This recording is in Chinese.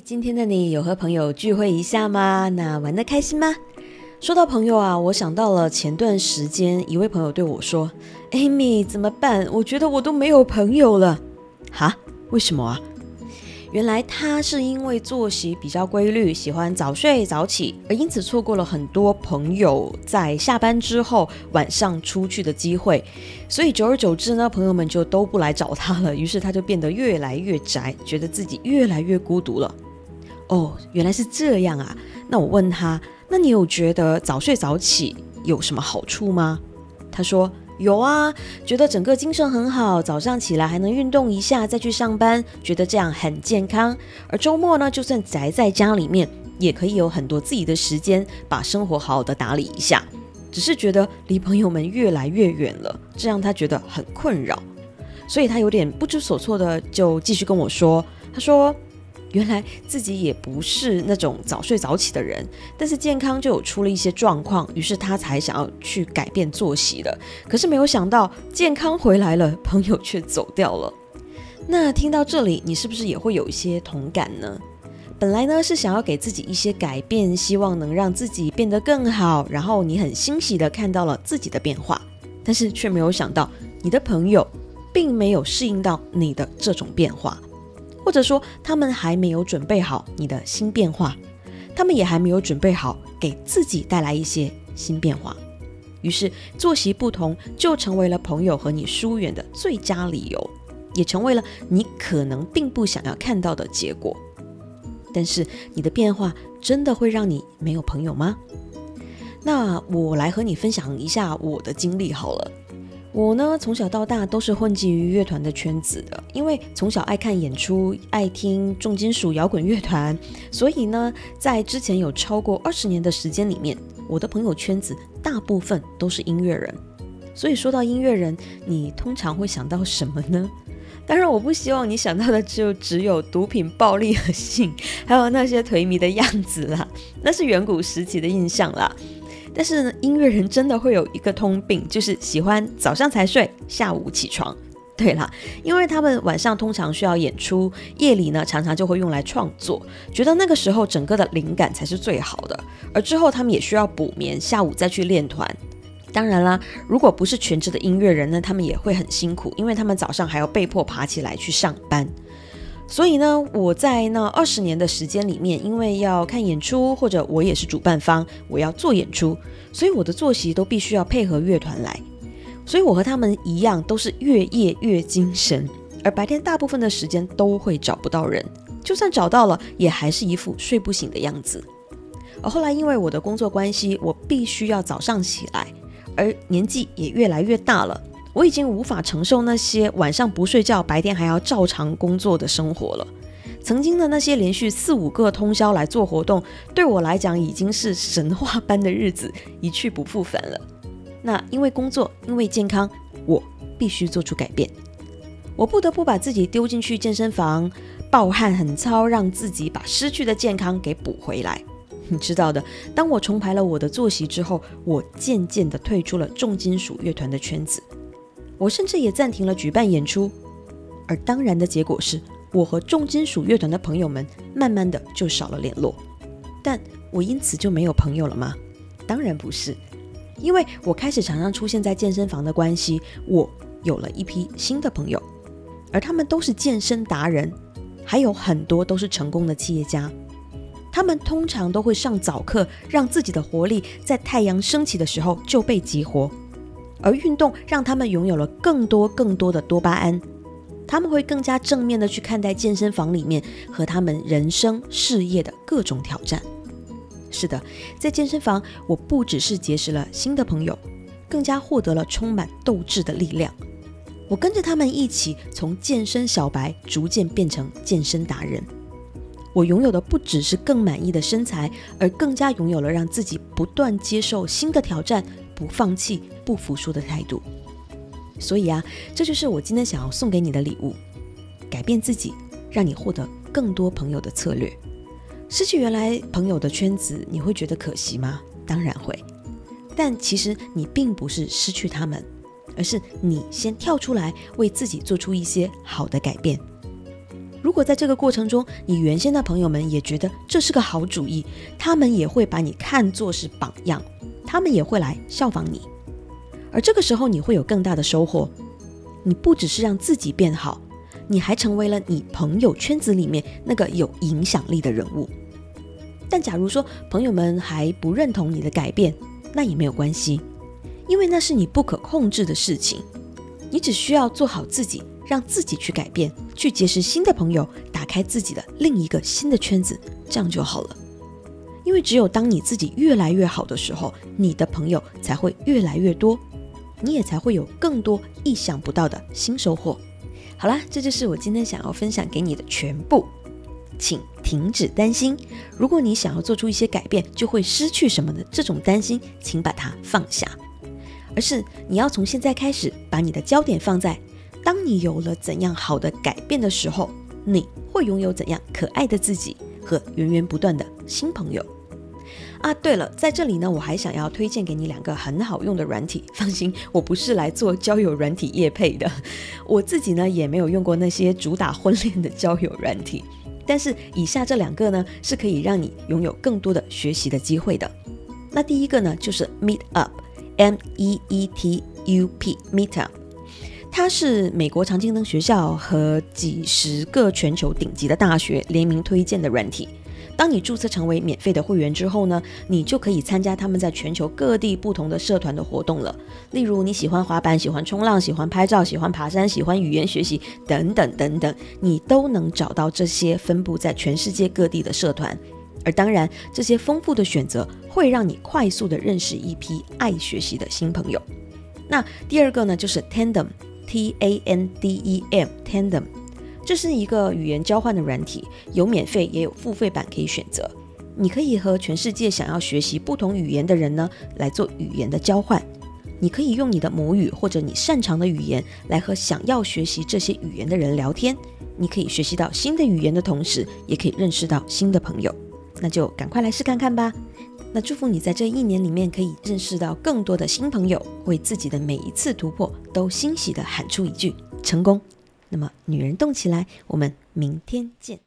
今天的你有和朋友聚会一下吗？那玩的开心吗？说到朋友啊，我想到了前段时间一位朋友对我说：“Amy，怎么办？我觉得我都没有朋友了。”哈？为什么啊？原来他是因为作息比较规律，喜欢早睡早起，而因此错过了很多朋友在下班之后晚上出去的机会，所以久而久之呢，朋友们就都不来找他了。于是他就变得越来越宅，觉得自己越来越孤独了。哦，原来是这样啊！那我问他，那你有觉得早睡早起有什么好处吗？他说。有啊，觉得整个精神很好，早上起来还能运动一下再去上班，觉得这样很健康。而周末呢，就算宅在家里面，也可以有很多自己的时间，把生活好好的打理一下。只是觉得离朋友们越来越远了，这让他觉得很困扰，所以他有点不知所措的，就继续跟我说，他说。原来自己也不是那种早睡早起的人，但是健康就有出了一些状况，于是他才想要去改变作息的。可是没有想到健康回来了，朋友却走掉了。那听到这里，你是不是也会有一些同感呢？本来呢是想要给自己一些改变，希望能让自己变得更好，然后你很欣喜的看到了自己的变化，但是却没有想到你的朋友并没有适应到你的这种变化。或者说，他们还没有准备好你的新变化，他们也还没有准备好给自己带来一些新变化，于是作息不同就成为了朋友和你疏远的最佳理由，也成为了你可能并不想要看到的结果。但是，你的变化真的会让你没有朋友吗？那我来和你分享一下我的经历好了。我呢，从小到大都是混迹于乐团的圈子的，因为从小爱看演出，爱听重金属摇滚乐团，所以呢，在之前有超过二十年的时间里面，我的朋友圈子大部分都是音乐人。所以说到音乐人，你通常会想到什么呢？当然，我不希望你想到的就只有毒品、暴力和性，还有那些颓靡的样子啦，那是远古时期的印象啦。但是呢，音乐人真的会有一个通病，就是喜欢早上才睡，下午起床。对啦，因为他们晚上通常需要演出，夜里呢常常就会用来创作，觉得那个时候整个的灵感才是最好的。而之后他们也需要补眠，下午再去练团。当然啦，如果不是全职的音乐人呢，他们也会很辛苦，因为他们早上还要被迫爬起来去上班。所以呢，我在那二十年的时间里面，因为要看演出，或者我也是主办方，我要做演出，所以我的作息都必须要配合乐团来。所以我和他们一样，都是越夜越精神，而白天大部分的时间都会找不到人，就算找到了，也还是一副睡不醒的样子。而后来因为我的工作关系，我必须要早上起来，而年纪也越来越大了。我已经无法承受那些晚上不睡觉、白天还要照常工作的生活了。曾经的那些连续四五个通宵来做活动，对我来讲已经是神话般的日子，一去不复返了。那因为工作，因为健康，我必须做出改变。我不得不把自己丢进去健身房，暴汗很操，让自己把失去的健康给补回来。你知道的，当我重排了我的作息之后，我渐渐地退出了重金属乐团的圈子。我甚至也暂停了举办演出，而当然的结果是，我和重金属乐团的朋友们慢慢的就少了联络。但我因此就没有朋友了吗？当然不是，因为我开始常常出现在健身房的关系，我有了一批新的朋友，而他们都是健身达人，还有很多都是成功的企业家。他们通常都会上早课，让自己的活力在太阳升起的时候就被激活。而运动让他们拥有了更多更多的多巴胺，他们会更加正面的去看待健身房里面和他们人生事业的各种挑战。是的，在健身房，我不只是结识了新的朋友，更加获得了充满斗志的力量。我跟着他们一起从健身小白逐渐变成健身达人。我拥有的不只是更满意的身材，而更加拥有了让自己不断接受新的挑战。不放弃、不服输的态度，所以啊，这就是我今天想要送给你的礼物：改变自己，让你获得更多朋友的策略。失去原来朋友的圈子，你会觉得可惜吗？当然会。但其实你并不是失去他们，而是你先跳出来，为自己做出一些好的改变。如果在这个过程中，你原先的朋友们也觉得这是个好主意，他们也会把你看作是榜样，他们也会来效仿你。而这个时候，你会有更大的收获。你不只是让自己变好，你还成为了你朋友圈子里面那个有影响力的人物。但假如说朋友们还不认同你的改变，那也没有关系，因为那是你不可控制的事情。你只需要做好自己，让自己去改变，去结识新的朋友，打开自己的另一个新的圈子，这样就好了。因为只有当你自己越来越好的时候，你的朋友才会越来越多，你也才会有更多意想不到的新收获。好啦，这就是我今天想要分享给你的全部。请停止担心，如果你想要做出一些改变，就会失去什么的这种担心，请把它放下，而是你要从现在开始，把你的焦点放在，当你有了怎样好的改变的时候，你会拥有怎样可爱的自己和源源不断的新朋友。啊，对了，在这里呢，我还想要推荐给你两个很好用的软体。放心，我不是来做交友软体业配的，我自己呢也没有用过那些主打婚恋的交友软体。但是以下这两个呢，是可以让你拥有更多的学习的机会的。那第一个呢，就是 Meet Up，M E E T U P，Meet Up，它是美国常青藤学校和几十个全球顶级的大学联名推荐的软体。当你注册成为免费的会员之后呢，你就可以参加他们在全球各地不同的社团的活动了。例如你喜欢滑板、喜欢冲浪、喜欢拍照、喜欢爬山、喜欢语言学习等等等等，你都能找到这些分布在全世界各地的社团。而当然，这些丰富的选择会让你快速的认识一批爱学习的新朋友。那第二个呢，就是 Tandem，T A N D E M，Tandem。这是一个语言交换的软体，有免费也有付费版可以选择。你可以和全世界想要学习不同语言的人呢来做语言的交换。你可以用你的母语或者你擅长的语言来和想要学习这些语言的人聊天。你可以学习到新的语言的同时，也可以认识到新的朋友。那就赶快来试看看吧。那祝福你在这一年里面可以认识到更多的新朋友，为自己的每一次突破都欣喜的喊出一句成功。那么，女人动起来，我们明天见。